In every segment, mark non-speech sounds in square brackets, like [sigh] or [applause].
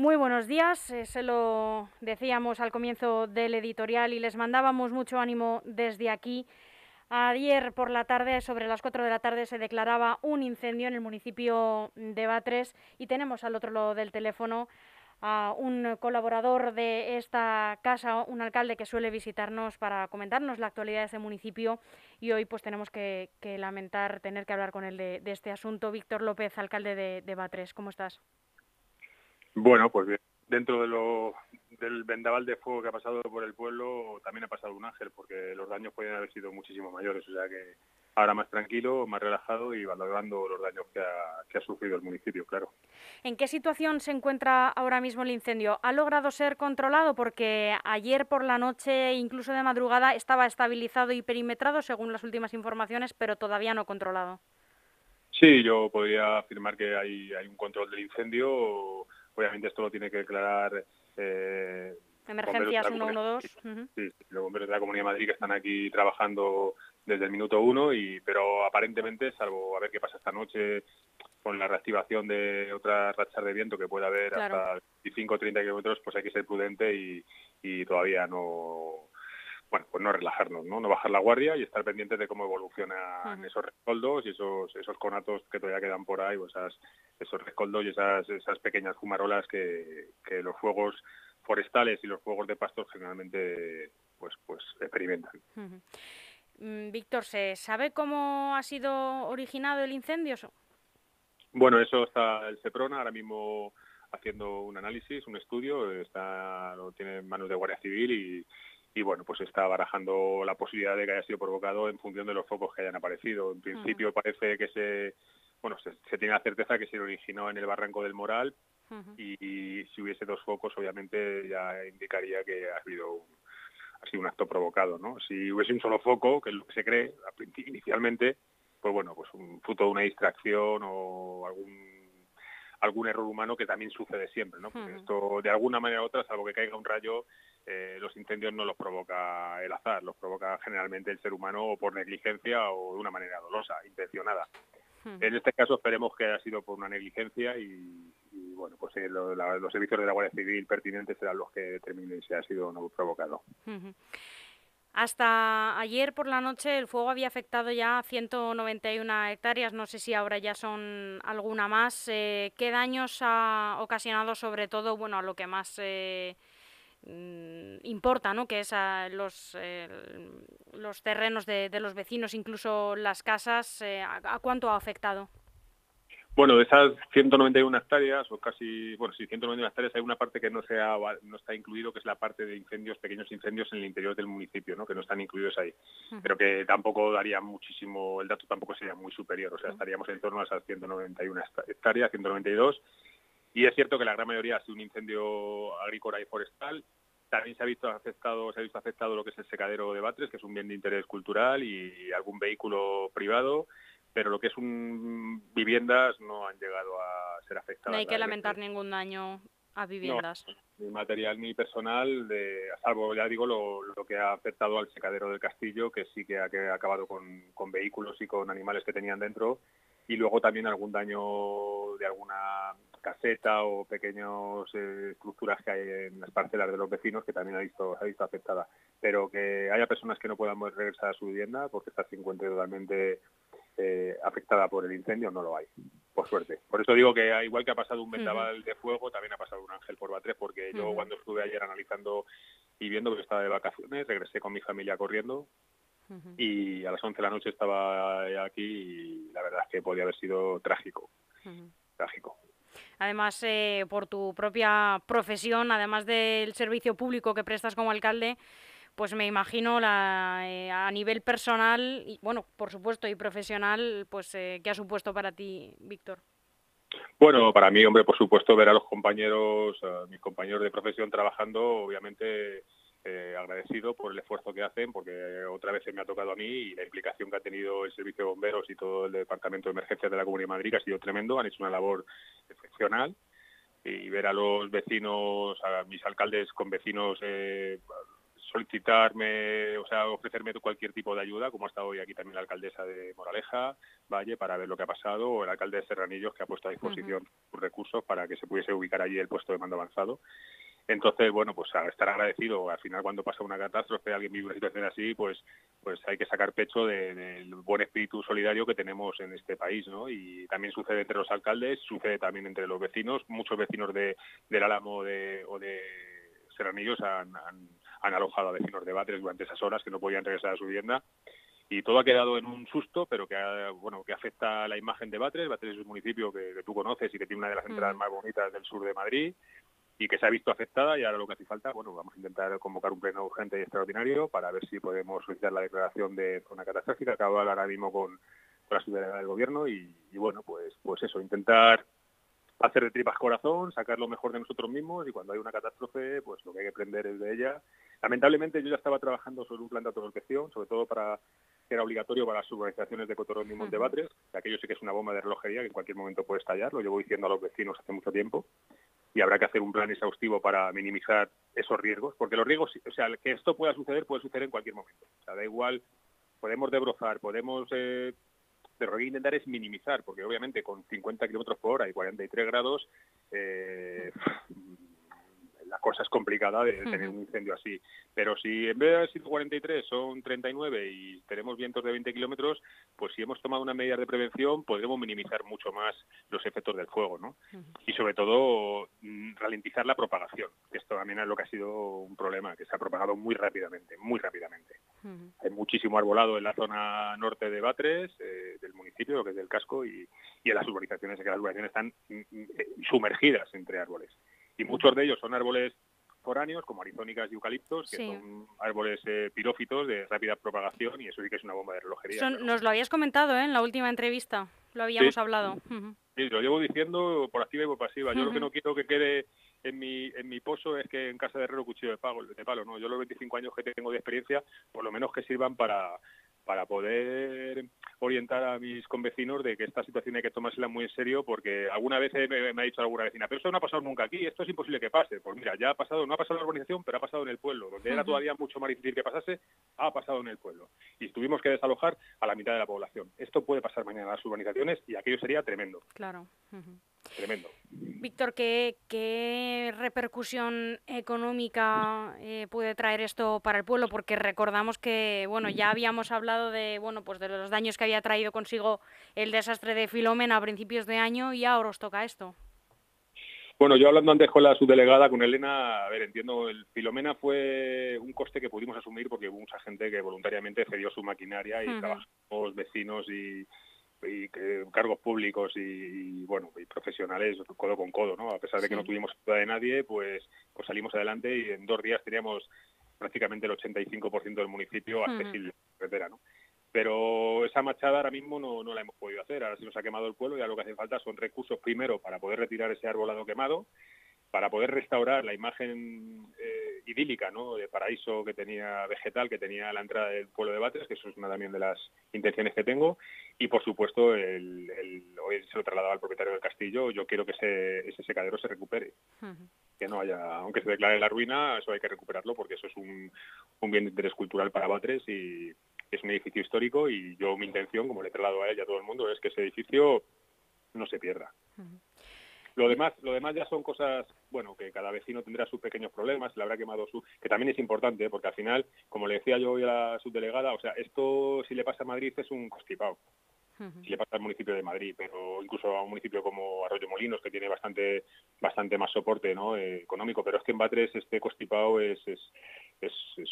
Muy buenos días, eh, se lo decíamos al comienzo del editorial y les mandábamos mucho ánimo desde aquí. Ayer por la tarde, sobre las 4 de la tarde, se declaraba un incendio en el municipio de Batres y tenemos al otro lado del teléfono a un colaborador de esta casa, un alcalde que suele visitarnos para comentarnos la actualidad de ese municipio y hoy pues tenemos que, lamentar tener que hablar con él de, este asunto. Víctor López, alcalde de, de Batres, ¿cómo estás? Bueno, pues bien. Dentro de lo, del vendaval de fuego que ha pasado por el pueblo, también ha pasado un ángel, porque los daños pueden haber sido muchísimo mayores. O sea que ahora más tranquilo, más relajado y valorando los daños que ha, que ha sufrido el municipio, claro. ¿En qué situación se encuentra ahora mismo el incendio? ¿Ha logrado ser controlado? Porque ayer por la noche, incluso de madrugada, estaba estabilizado y perimetrado, según las últimas informaciones, pero todavía no controlado. Sí, yo podría afirmar que hay, hay un control del incendio Obviamente esto lo tiene que declarar... Eh, Emergencias 112. Sí, los bomberos de la Comunidad de Madrid que están aquí trabajando desde el minuto uno, y, pero aparentemente, salvo a ver qué pasa esta noche con la reactivación de otras rachas de viento que puede haber hasta 25 o 30 kilómetros, pues hay que ser prudente y, y todavía no bueno, pues no relajarnos, ¿no? No bajar la guardia y estar pendientes de cómo evolucionan esos rescoldos y esos, esos conatos que todavía quedan por ahí, o esas, esos rescoldos y esas, esas pequeñas fumarolas que, que los fuegos forestales y los fuegos de pastos generalmente pues, pues experimentan. Mm, Víctor, ¿se sabe cómo ha sido originado el incendio? Bueno, eso está el CEPRONA ahora mismo haciendo un análisis, un estudio, está lo tiene en manos de Guardia Civil y y bueno, pues está barajando la posibilidad de que haya sido provocado en función de los focos que hayan aparecido. En principio parece que se, bueno, se, tiene la certeza que se originó en el barranco del Moral y, si hubiese dos focos, obviamente ya indicaría que ha habido ha sido un acto provocado, ¿no? Si hubiese un solo foco, que es lo que se cree inicialmente, pues bueno, pues un fruto de una distracción o algún algún error humano que también sucede siempre, ¿no? Porque esto de alguna manera u otra, salvo que caiga un rayo, eh, los incendios no los provoca el azar, los provoca generalmente el ser humano o por negligencia o de una manera dolosa, intencionada. En este caso esperemos que haya sido por una negligencia y, bueno, pues eh, los servicios de la Guardia Civil pertinentes serán los que determinen si ha sido o no provocado. Hasta ayer por la noche el fuego había afectado ya 191 hectáreas, no sé si ahora ya son alguna más. Eh, ¿Qué daños ha ocasionado sobre todo bueno, a lo que más eh, mm, importa, ¿no? que es a los, los terrenos de, los vecinos, incluso las casas? Eh, ¿A cuánto ha afectado? Bueno, de esas 191 hectáreas, o casi, bueno, sí, 191 hectáreas, hay una parte que no, sea, no está incluido, que es la parte de incendios, pequeños incendios en el interior del municipio, ¿no? que no están incluidos ahí. Pero que tampoco daría muchísimo, el dato tampoco sería muy superior, o sea, estaríamos en torno a esas 191 hectáreas, 192. Y es cierto que la gran mayoría ha sido un incendio agrícola y forestal. También se ha visto afectado, se ha visto afectado lo que es el secadero de Batres, que es un bien de interés cultural, y algún vehículo privado pero lo que es un viviendas no han llegado a ser afectadas. No hay que lamentar ningún daño a viviendas. ni material ni personal, de, salvo, ya digo, lo, lo, que ha afectado al secadero del castillo, que sí que ha, que ha acabado con, con, vehículos y con animales que tenían dentro, y luego también algún daño de alguna caseta o pequeñas eh, estructuras que hay en las parcelas de los vecinos que también ha visto, ha visto afectada. Pero que haya personas que no puedan regresar a su vivienda porque está se encuentre totalmente eh, afectada por el incendio no lo hay, por suerte. Por eso digo que igual que ha pasado un vendaval de fuego, también ha pasado un ángel por Batres, porque yo cuando estuve ayer analizando y viendo que estaba de vacaciones, regresé con mi familia corriendo y a las 11 de la noche estaba aquí y la verdad es que podía haber sido trágico, trágico. Además, eh, por tu propia profesión, además del servicio público que prestas como alcalde, pues me imagino la, eh, a nivel personal y bueno, por supuesto y profesional, pues eh, qué ha supuesto para ti, Víctor. Bueno, para mí, hombre, por supuesto, ver a los compañeros, a mis compañeros de profesión trabajando, obviamente eh, agradecido por el esfuerzo que hacen, porque otra vez se me ha tocado a mí y la implicación que ha tenido el Servicio de Bomberos y todo el Departamento de Emergencias de la Comunidad de Madrid ha sido tremendo, han hecho una labor excepcional y ver a los vecinos, a mis alcaldes con vecinos eh, solicitarme, o sea, ofrecerme cualquier tipo de ayuda, como ha estado hoy aquí también la alcaldesa de Moraleja, Valle, para ver lo que ha pasado, o el alcalde de Serranillos, que ha puesto a disposición sus recursos para que se pudiese ubicar allí el puesto de mando avanzado. Entonces, bueno, pues a estar agradecido. Al final, cuando pasa una catástrofe, alguien vive una situación así, pues, pues hay que sacar pecho del buen espíritu solidario que tenemos en este país, ¿no? Y también sucede entre los alcaldes, sucede también entre los vecinos. Muchos vecinos de, del Álamo de, o de Serranillos han, han, alojado a vecinos de Batres durante esas horas que no podían regresar a su vivienda y todo ha quedado en un susto, pero que bueno que afecta a la imagen de Batres. Batres es un municipio que, tú conoces y que tiene una de las entradas mm. más bonitas del sur de Madrid y que se ha visto afectada y ahora lo que hace falta, bueno, vamos a intentar convocar un pleno urgente y extraordinario para ver si podemos solicitar la declaración de zona catastrófica. De hablar ahora mismo con, la ciudadanía del gobierno y, bueno, pues, pues eso, intentar hacer de tripas corazón, sacar lo mejor de nosotros mismos y cuando hay una catástrofe, pues lo que hay que aprender es de ella. Lamentablemente yo ya estaba trabajando sobre un plan de autoprotección, sobre todo para que era obligatorio para las urbanizaciones de Cotorón y Montebatres, que aquello sí que es una bomba de relojería que en cualquier momento puede estallar, lo llevo diciendo a los vecinos hace mucho tiempo y habrá que hacer un plan exhaustivo para minimizar esos riesgos, porque los riesgos, o sea, que esto pueda suceder, puede suceder en cualquier momento. O sea, da igual, podemos debrozar, podemos... Eh, pero lo que hay que intentar es minimizar, porque obviamente con 50 kilómetros por hora y 43 grados, eh, [laughs] la cosa es complicada de tener un incendio así. Pero si en vez de haber sido 43 son 39 y tenemos vientos de 20 kilómetros, pues si hemos tomado una medida de prevención podremos minimizar mucho más los efectos del fuego, ¿no? Y sobre todo mm, ralentizar la propagación, que esto también es lo que ha sido un problema, que se ha propagado muy rápidamente, muy rápidamente. Hay muchísimo arbolado en la zona norte de Batres, eh, del municipio, que es del casco, y, y en las urbanizaciones, que las urbanizaciones están mm, mm, eh, sumergidas entre árboles y muchos de ellos son árboles foráneos como arizónicas y eucaliptos, que son árboles eh, pirófitos de rápida propagación y eso sí que es una bomba de relojería. Nos lo habías comentado ¿eh? en la última entrevista, lo habíamos hablado. Sí, lo llevo diciendo por activa y por pasiva. Yo lo que no quiero que quede en mi, en mi pozo es que en casa de herrero cuchillo de, pago, de palo. ¿no? Yo los 25 años que tengo de experiencia, por lo menos que sirvan para, para poder orientar a mis convecinos de que esta situación hay que tomársela muy en serio porque alguna vez me, ha dicho alguna vecina, pero esto no ha pasado nunca aquí, esto es imposible que pase. Pues mira, ya ha pasado, no ha pasado en la urbanización, pero ha pasado en el pueblo, donde era todavía mucho más difícil que pasase, ha pasado en el pueblo. Y tuvimos que desalojar a la mitad de la población. Esto puede pasar mañana en las urbanizaciones y aquello sería tremendo. Claro. Tremendo. Víctor, ¿qué, repercusión económica eh, puede traer esto para el pueblo? Porque recordamos que, bueno, ya habíamos hablado de, bueno, pues de los daños que había traído consigo el desastre de Filomena a principios de año y ahora os toca esto. Bueno, yo hablando antes con la subdelegada, con Elena, a ver, entiendo, el Filomena fue un coste que pudimos asumir porque hubo mucha gente que voluntariamente cedió su maquinaria y trabajamos vecinos y, y cargos públicos y, bueno y profesionales codo con codo no a pesar de que no tuvimos ayuda de nadie pues pues salimos adelante y en dos días teníamos prácticamente el 85% del municipio accesible la carretera no pero esa machada ahora mismo no, no la hemos podido hacer. Ahora se nos ha quemado el pueblo y ahora lo que hace falta son recursos primero para poder retirar ese arbolado quemado para poder restaurar la imagen eh, idílica, ¿no? De paraíso que tenía vegetal, que tenía la entrada del pueblo de Batres, que eso es una también de las intenciones que tengo, y por supuesto, el, hoy se lo trasladaba al propietario del castillo, yo quiero que ese, ese secadero se recupere, que no haya, aunque se declare la ruina, eso hay que recuperarlo porque eso es un, un bien de interés cultural para Batres y es un edificio histórico y yo mi intención, como le he trasladado a él y a todo el mundo, es que ese edificio no se pierda. Lo demás, lo demás ya son cosas, bueno, que cada vecino tendrá sus pequeños problemas, le habrá quemado su, que también es importante, ¿eh? porque al final, como le decía yo hoy a la subdelegada, o sea, esto si le pasa a Madrid es un constipado. Si le pasa al municipio de Madrid, pero incluso a un municipio como Arroyo Molinos, que tiene bastante bastante más soporte ¿no? Eh, económico, pero es que en Batres este constipado es, es, es, es,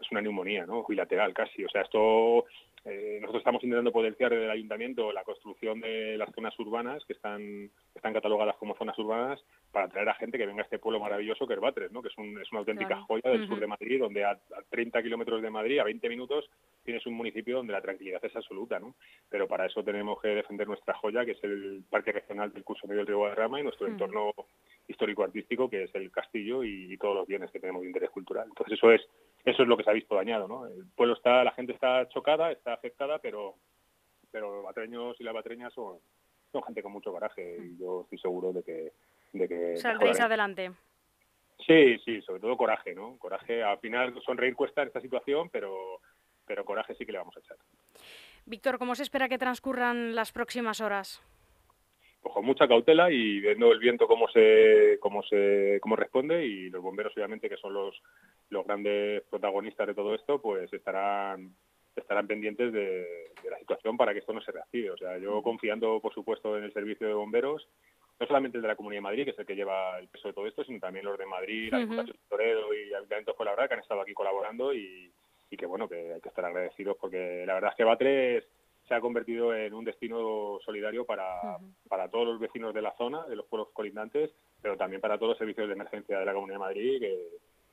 es una neumonía, ¿no? Bilateral casi. O sea, esto eh, nosotros estamos intentando potenciar desde el ayuntamiento la construcción de las zonas urbanas que están, están catalogadas como zonas urbanas para atraer a gente que venga a este pueblo maravilloso que es Batres, ¿no? que es, un, es una auténtica joya del sur de Madrid, donde a, 30 kilómetros de Madrid, a 20 minutos, tienes un municipio donde la tranquilidad es absoluta. ¿no? Pero para eso tenemos que defender nuestra joya, que es el Parque Regional del Curso Medio del Río Guadarrama y nuestro entorno histórico-artístico, que es el castillo y, todos los bienes que tenemos de interés cultural. Entonces eso es eso es lo que se ha visto dañado, ¿no? El pueblo está, la gente está chocada, está afectada, pero pero los batreños y las batreñas son, son gente con mucho coraje y yo estoy seguro de que... De que Saldréis adelante. Sí, sí, sobre todo coraje, ¿no? Coraje, al final sonreír cuesta en esta situación, pero, pero coraje sí que le vamos a echar. Víctor, ¿cómo se espera que transcurran las próximas horas? Con mucha cautela y viendo el viento cómo se, cómo se, cómo responde y los bomberos obviamente que son los, los grandes protagonistas de todo esto, pues estarán estarán pendientes de, la situación para que esto no se reactive. O sea, yo confiando, por supuesto, en el servicio de bomberos, no solamente el de la Comunidad de Madrid, que es el que lleva el peso de todo esto, sino también los de Madrid, la Diputación de Toledo y el Ayuntamiento de Fuenlabrada, que han estado aquí colaborando y, y que, bueno, que hay que estar agradecidos porque la verdad es que Batres se ha convertido en un destino solidario para, para todos los vecinos de la zona, de los pueblos colindantes, pero también para todos los servicios de emergencia de la Comunidad de Madrid que,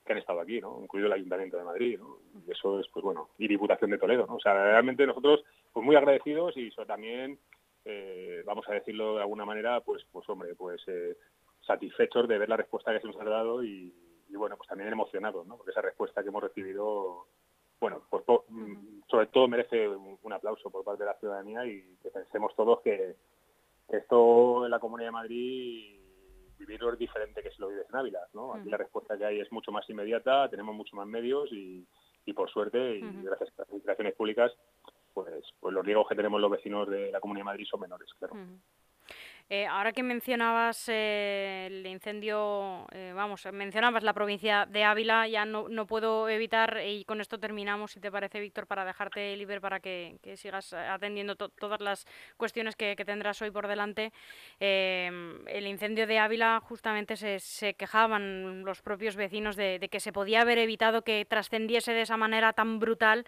que han estado aquí, ¿no? incluido el Ayuntamiento de Madrid. ¿no? Y eso es, pues bueno, y Diputación de Toledo. ¿no? O sea, realmente nosotros pues muy agradecidos y eso también, eh, vamos a decirlo de alguna manera, pues, pues hombre, pues eh, satisfechos de ver la respuesta que se nos ha dado y, bueno, pues también emocionados, ¿no? porque esa respuesta que hemos recibido, bueno, pues sobre todo merece un, aplauso por parte de la ciudadanía y que pensemos todos que esto en la Comunidad de Madrid vivirlo es diferente que si lo vives en Ávila, ¿no? Aquí la respuesta que hay es mucho más inmediata, tenemos mucho más medios y, por suerte, y gracias a las administraciones públicas, pues, pues los riesgos que tenemos los vecinos de la Comunidad de Madrid son menores, claro. Eh, ahora que mencionabas eh, el incendio, eh, vamos, mencionabas la provincia de Ávila, ya no, no, puedo evitar, y con esto terminamos, si te parece, Víctor, para dejarte libre para que, sigas atendiendo todas las cuestiones que, tendrás hoy por delante. Em, el incendio de Ávila, justamente se, se quejaban los propios vecinos de, de, que se podía haber evitado que trascendiese de esa manera tan brutal,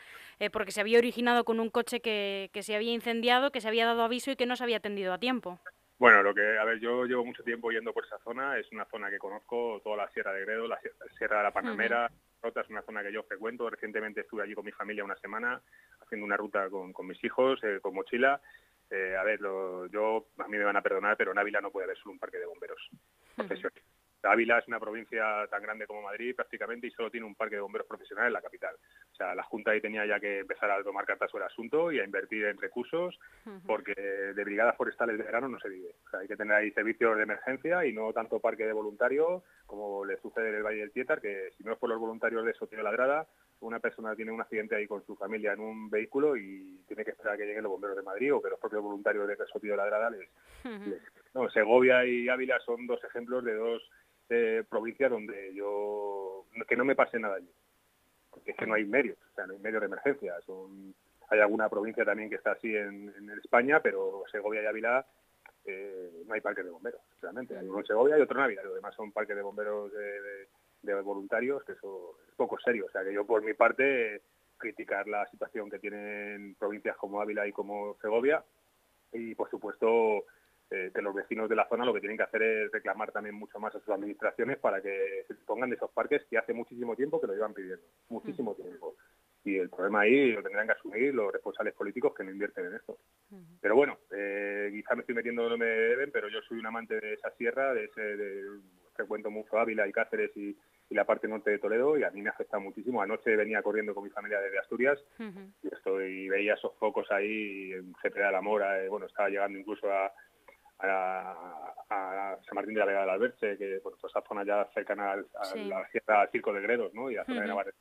porque se había originado con un coche que, que se había incendiado, que se había dado aviso y que no se había atendido a tiempo. Bueno, lo que, a ver, yo llevo mucho tiempo yendo por esa zona, es una zona que conozco, toda la Sierra de Gredo, la Sierra de la Panamera, Rota es una zona que yo frecuento, recientemente estuve allí con mi familia una semana, haciendo una ruta con, con mis hijos, eh, con mochila, eh, a ver, lo, yo, a mí me van a perdonar, pero en Ávila no puede haber solo un parque de bomberos. Ávila es una provincia tan grande como Madrid prácticamente y solo tiene un parque de bomberos profesionales en la capital. O sea, la Junta ahí tenía ya que empezar a tomar cartas sobre el asunto y a invertir en recursos porque de brigadas forestales de verano no se vive. O sea, hay que tener ahí servicios de emergencia y no tanto parque de voluntarios como le sucede en el Valle del Tietar, que si no es por los voluntarios de Sotillo Ladrada, una persona tiene un accidente ahí con su familia en un vehículo y tiene que esperar a que lleguen los bomberos de Madrid o que los propios voluntarios de Sotillo Ladrada les, les... No, Segovia y Ávila son dos ejemplos de dos eh, provincia donde yo que no me pase nada allí. Porque es que no hay medios o sea no hay medios de emergencia. Son hay alguna provincia también que está así en, España pero Segovia y Ávila eh, no hay parques de bomberos realmente. Hay uno en Segovia y otro en Ávila. Lo demás son parques de bomberos de, voluntarios que eso es poco serio. O sea que yo por mi parte criticar la situación que tienen provincias como Ávila y como Segovia. Y por supuesto eh, que los vecinos de la zona lo que tienen que hacer es reclamar también mucho más a sus administraciones para que se pongan de esos parques que hace muchísimo tiempo que lo llevan pidiendo, muchísimo mm. tiempo. Y el problema ahí lo tendrán que asumir los responsables políticos que no invierten en esto. Pero bueno, eh, quizá me estoy metiendo donde me deben, pero yo soy un amante de esa sierra, de ese, de, frecuento mucho Ávila y Cáceres y, la parte norte de Toledo y a mí me afecta muchísimo. Anoche venía corriendo con mi familia desde Asturias y, estoy, veía esos focos ahí en Cepeda de la Mora, eh, bueno, estaba llegando incluso a, a, San Martín de la Vega del Alberche, que bueno, toda esa zona ya cercana al, a la sierra al Circo de Gredos, ¿no? Y a la zona de Navarrete.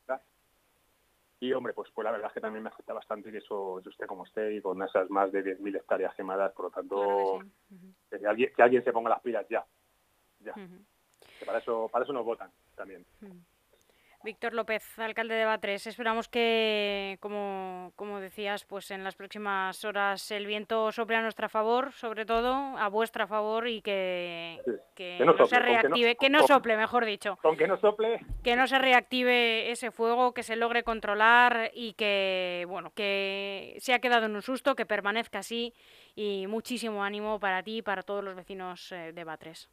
Y hombre, pues, pues la verdad es que también me afecta bastante que eso yo esté como esté y con esas más de 10.000 hectáreas quemadas, por lo tanto, que, alguien, que alguien se ponga las pilas ya. ya. Que para eso, para eso nos votan también. Víctor López, alcalde de Batres. Esperamos que, como, como, decías, pues en las próximas horas el viento sople a nuestro favor, sobre todo a vuestra favor y que, no, se reactive, que no, sople, mejor dicho. Con que no sople. Que no se reactive ese fuego, que se logre controlar y que, bueno, que se ha quedado en un susto, que permanezca así y muchísimo ánimo para ti y para todos los vecinos eh, de Batres.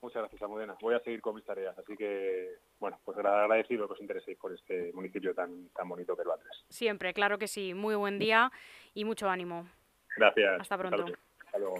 Muchas gracias, Amudena. Voy a seguir con mis tareas, así que, bueno, pues agradecido que os intereséis por este municipio tan, tan bonito que es Batres. Siempre, claro que sí. Muy buen día y mucho ánimo. Gracias. Hasta pronto. Hasta luego.